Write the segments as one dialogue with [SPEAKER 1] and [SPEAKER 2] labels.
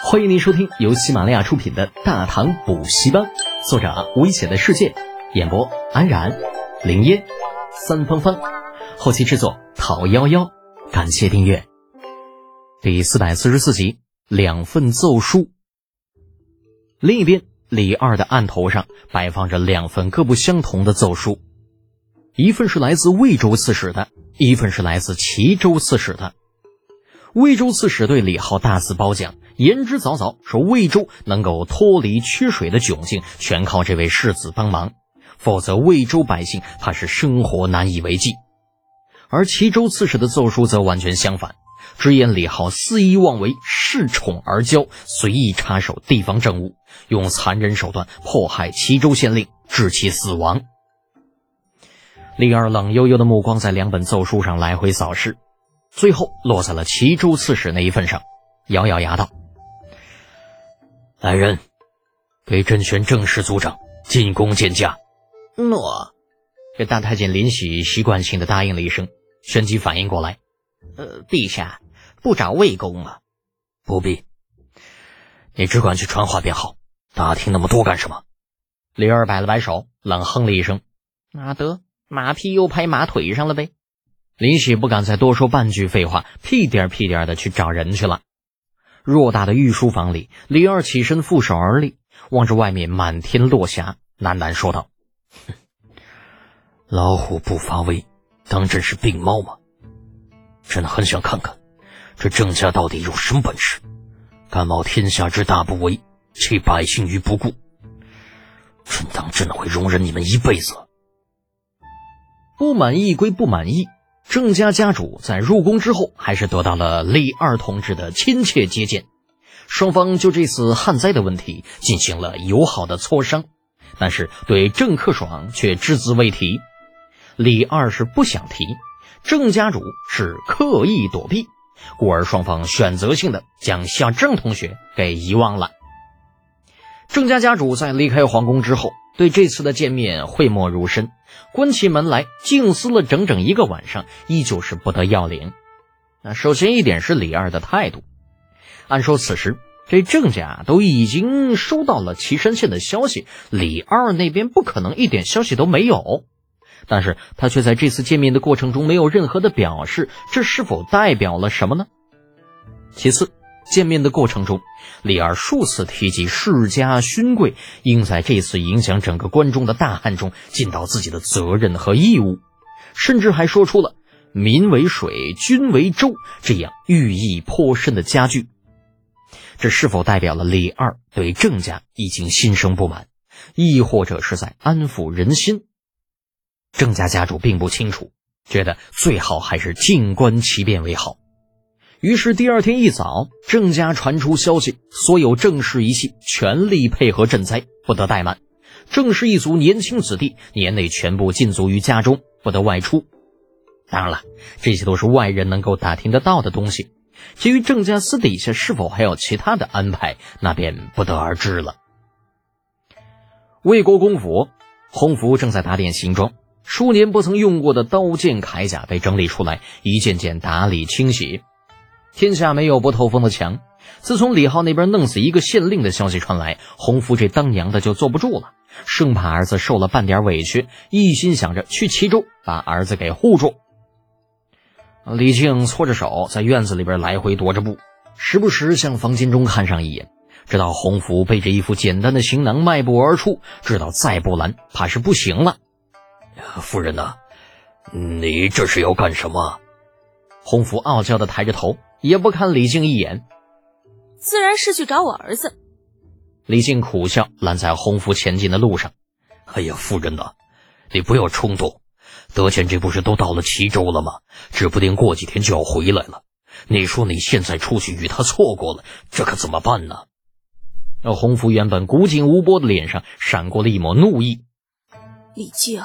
[SPEAKER 1] 欢迎您收听由喜马拉雅出品的《大唐补习班》，作者危险的世界，演播安然、林烟、三芳芳，后期制作陶幺幺。感谢订阅。第四百四十四集，两份奏书。另一边，李二的案头上摆放着两份各不相同的奏书，一份是来自魏州刺史的，一份是来自齐州刺史的。魏州刺史对李浩大肆褒奖，言之凿凿，说魏州能够脱离缺水的窘境，全靠这位世子帮忙，否则魏州百姓怕是生活难以为继。而齐州刺史的奏书则完全相反，直言李浩肆意妄为，恃宠而骄，随意插手地方政务，用残忍手段迫害齐州县令，致其死亡。李二冷悠悠的目光在两本奏书上来回扫视。最后落在了齐州刺史那一份上，咬咬牙道：“来人，给甄玄正式族长进宫见驾。”
[SPEAKER 2] 诺。
[SPEAKER 1] 这大太监林喜习惯性的答应了一声，旋即反应过来：“
[SPEAKER 2] 呃，陛下不找魏公吗？
[SPEAKER 1] 不必，你只管去传话便好。打听那么多干什么？”李二摆了摆手，冷哼了一声：“
[SPEAKER 2] 那得，马屁又拍马腿上了呗。”
[SPEAKER 1] 林喜不敢再多说半句废话，屁颠屁颠的去找人去了。偌大的御书房里，李二起身负手而立，望着外面满天落霞，喃喃说道：“，老虎不发威，当真是病猫吗？真的很想看看，这郑家到底有什么本事，敢冒天下之大不韪，弃百姓于不顾。朕当真会容忍你们一辈子？不满意归不满意。”郑家家主在入宫之后，还是得到了李二同志的亲切接见，双方就这次旱灾的问题进行了友好的磋商，但是对郑克爽却只字未提。李二是不想提，郑家主是刻意躲避，故而双方选择性的将小郑同学给遗忘了。郑家家主在离开皇宫之后。对这次的见面讳莫如深，关起门来静思了整整一个晚上，依旧是不得要领。那首先一点是李二的态度。按说此时这郑家都已经收到了岐山县的消息，李二那边不可能一点消息都没有。但是他却在这次见面的过程中没有任何的表示，这是否代表了什么呢？其次。见面的过程中，李二数次提及世家勋贵应在这次影响整个关中的大旱中尽到自己的责任和义务，甚至还说出了“民为水，君为舟”这样寓意颇深的佳句。这是否代表了李二对郑家已经心生不满，亦或者是在安抚人心？郑家家主并不清楚，觉得最好还是静观其变为好。于是第二天一早，郑家传出消息，所有郑氏一系全力配合赈灾，不得怠慢。郑氏一族年轻子弟年内全部禁足于家中，不得外出。当然了，这些都是外人能够打听得到的东西。至于郑家私底下是否还有其他的安排，那便不得而知了。魏国公府，洪福正在打点行装，数年不曾用过的刀剑铠甲被整理出来，一件件打理清洗。天下没有不透风的墙。自从李浩那边弄死一个县令的消息传来，洪福这当娘的就坐不住了，生怕儿子受了半点委屈，一心想着去齐州把儿子给护住。李靖搓着手在院子里边来回踱着步，时不时向房间中看上一眼，直到洪福背着一副简单的行囊迈步而出，知道再不拦怕是不行了。
[SPEAKER 3] 夫人呐，你这是要干什么？
[SPEAKER 1] 洪福傲娇的抬着头。也不看李靖一眼，
[SPEAKER 4] 自然是去找我儿子。
[SPEAKER 1] 李靖苦笑，拦在洪福前进的路上。
[SPEAKER 3] 哎呀，夫人呐，你不要冲动。德简这不是都到了齐州了吗？指不定过几天就要回来了。你说你现在出去与他错过了，这可怎么办呢？
[SPEAKER 1] 那洪福原本古井无波的脸上闪过了一抹怒意。
[SPEAKER 4] 李靖，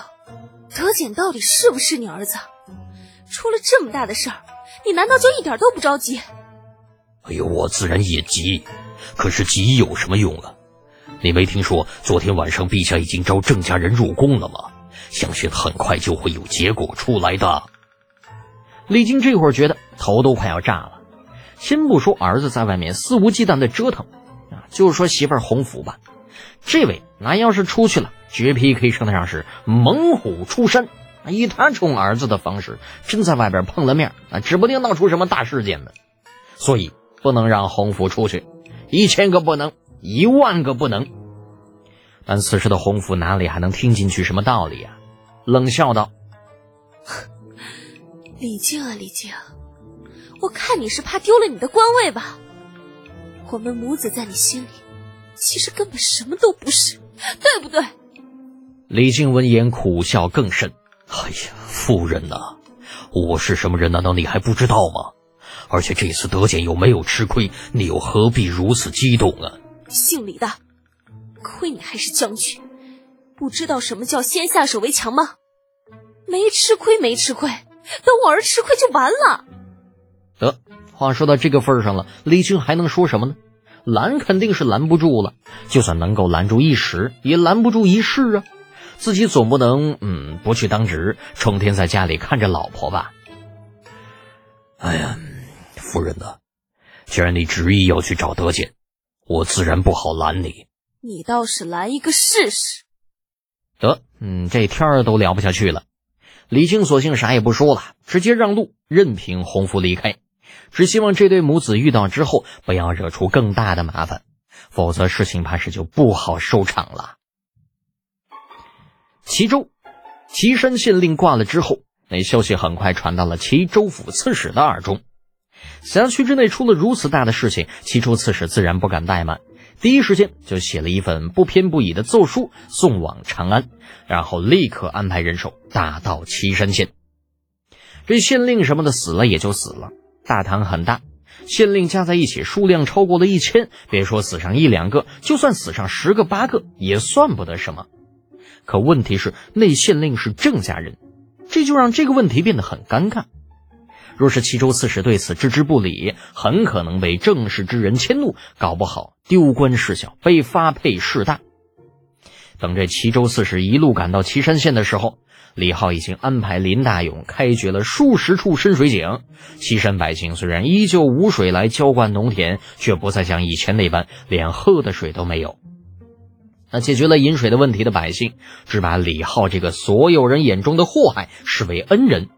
[SPEAKER 4] 德简到底是不是你儿子？出了这么大的事儿。你难道就一点都不着急？
[SPEAKER 3] 哎呦，我自然也急，可是急有什么用啊？你没听说昨天晚上陛下已经召郑家人入宫了吗？相信很快就会有结果出来的。
[SPEAKER 1] 李靖这会儿觉得头都快要炸了，先不说儿子在外面肆无忌惮的折腾，啊，就说媳妇儿洪福吧，这位那要是出去了，绝皮可以称得上是猛虎出山。以他宠儿子的方式，真在外边碰了面，啊，指不定闹出什么大事件呢。所以不能让洪福出去，一千个不能，一万个不能。但此时的洪福哪里还能听进去什么道理啊？冷笑道：“
[SPEAKER 4] 李靖啊，李靖，我看你是怕丢了你的官位吧？我们母子在你心里，其实根本什么都不是，对不对？”
[SPEAKER 1] 李靖闻言苦笑更甚。
[SPEAKER 3] 哎呀，夫人呐，我是什么人？难道你还不知道吗？而且这次得见又没有吃亏，你又何必如此激动啊？
[SPEAKER 4] 姓李的，亏你还是将军，不知道什么叫先下手为强吗？没吃亏，没吃亏，等我儿吃亏就完了。
[SPEAKER 1] 得，话说到这个份上了，李军还能说什么呢？拦肯定是拦不住了，就算能够拦住一时，也拦不住一世啊。自己总不能嗯不去当值，成天在家里看着老婆吧？
[SPEAKER 3] 哎呀，夫人呐，既然你执意要去找德简，我自然不好拦你。
[SPEAKER 4] 你倒是拦一个试试。
[SPEAKER 1] 得，嗯，这天儿都聊不下去了。李靖索性啥也不说了，直接让路，任凭洪福离开。只希望这对母子遇到之后，不要惹出更大的麻烦，否则事情怕是就不好收场了。齐州，岐山县令挂了之后，那消息很快传到了齐州府刺史的耳中。辖区之内出了如此大的事情，齐州刺史自然不敢怠慢，第一时间就写了一份不偏不倚的奏书送往长安，然后立刻安排人手打到岐山县。这县令什么的死了也就死了，大唐很大，县令加在一起数量超过了一千，别说死上一两个，就算死上十个八个，也算不得什么。可问题是，内县令是郑家人，这就让这个问题变得很尴尬。若是齐州刺史对此置之不理，很可能被郑氏之人迁怒，搞不好丢官事小，被发配事大。等这齐州刺史一路赶到岐山县的时候，李浩已经安排林大勇开掘了数十处深水井。岐山百姓虽然依旧无水来浇灌农田，却不再像以前那般连喝的水都没有。那解决了饮水的问题的百姓，只把李浩这个所有人眼中的祸害视为恩人。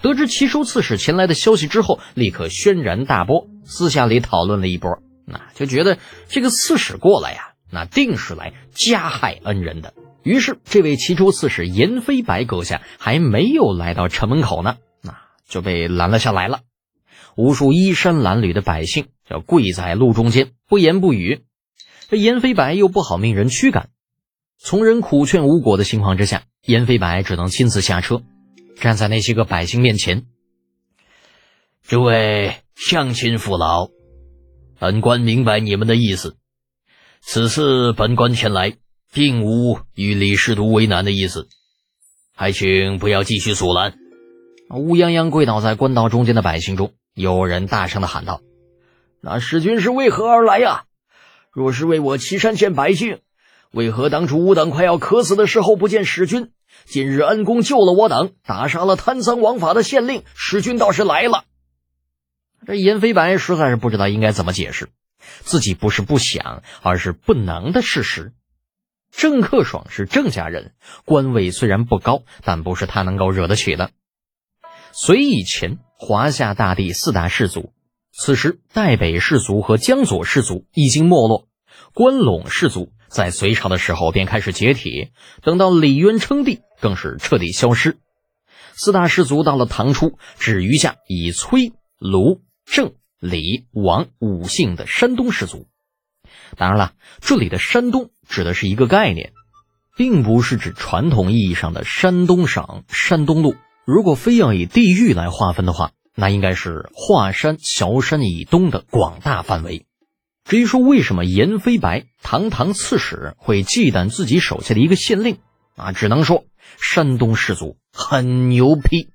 [SPEAKER 1] 得知齐州刺史前来的消息之后，立刻轩然大波，私下里讨论了一波，那就觉得这个刺史过来呀，那定是来加害恩人的。于是，这位齐州刺史严飞白阁下还没有来到城门口呢，那就被拦了下来了。无数衣衫褴褛的百姓要跪在路中间，不言不语。这严飞白又不好命人驱赶，从人苦劝无果的情况之下，严飞白只能亲自下车，站在那些个百姓面前。
[SPEAKER 3] 诸位乡亲父老，本官明白你们的意思。此次本官前来，并无与李师徒为难的意思，还请不要继续阻拦。
[SPEAKER 1] 乌泱泱跪倒在官道中间的百姓中，有人大声的喊道：“
[SPEAKER 5] 那使君是为何而来呀？”若是为我岐山县百姓，为何当初吾等快要渴死的时候不见使君？今日恩公救了我等，打杀了贪赃枉法的县令，使君倒是来了。
[SPEAKER 1] 这严飞白实在是不知道应该怎么解释，自己不是不想，而是不能的事实。郑克爽是郑家人，官位虽然不高，但不是他能够惹得起的。隋以前，华夏大地四大氏族。此时，代北氏族和江左氏族已经没落，关陇氏族在隋朝的时候便开始解体，等到李渊称帝，更是彻底消失。四大氏族到了唐初，只余下以崔、卢、郑、李、王五姓的山东氏族。当然了，这里的山东指的是一个概念，并不是指传统意义上的山东省山东路。如果非要以地域来划分的话，那应该是华山、崤山以东的广大范围。至于说为什么严飞白堂堂刺史会忌惮自己手下的一个县令啊，只能说山东士族很牛批。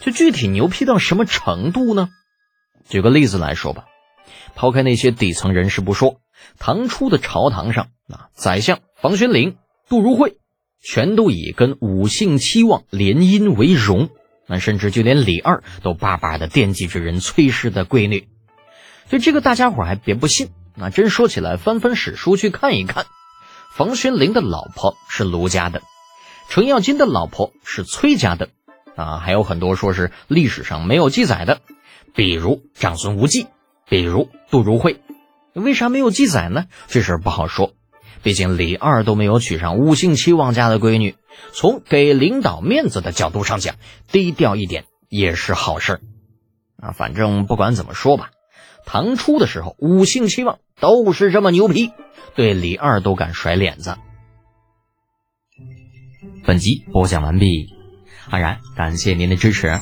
[SPEAKER 1] 就具体牛批到什么程度呢？举个例子来说吧，抛开那些底层人士不说，唐初的朝堂上啊，宰相房玄龄、杜如晦，全都以跟五姓七望联姻为荣。那甚至就连李二都巴巴的惦记着人崔氏的闺女，就这个大家伙还别不信，那真说起来，翻翻史书去看一看，房玄龄的老婆是卢家的，程咬金的老婆是崔家的，啊，还有很多说是历史上没有记载的，比如长孙无忌，比如杜如晦，为啥没有记载呢？这事不好说。毕竟李二都没有娶上五姓齐王家的闺女，从给领导面子的角度上讲，低调一点也是好事儿。啊，反正不管怎么说吧，唐初的时候五姓七望都是这么牛皮，对李二都敢甩脸子。
[SPEAKER 6] 本集播讲完毕，安然感谢您的支持。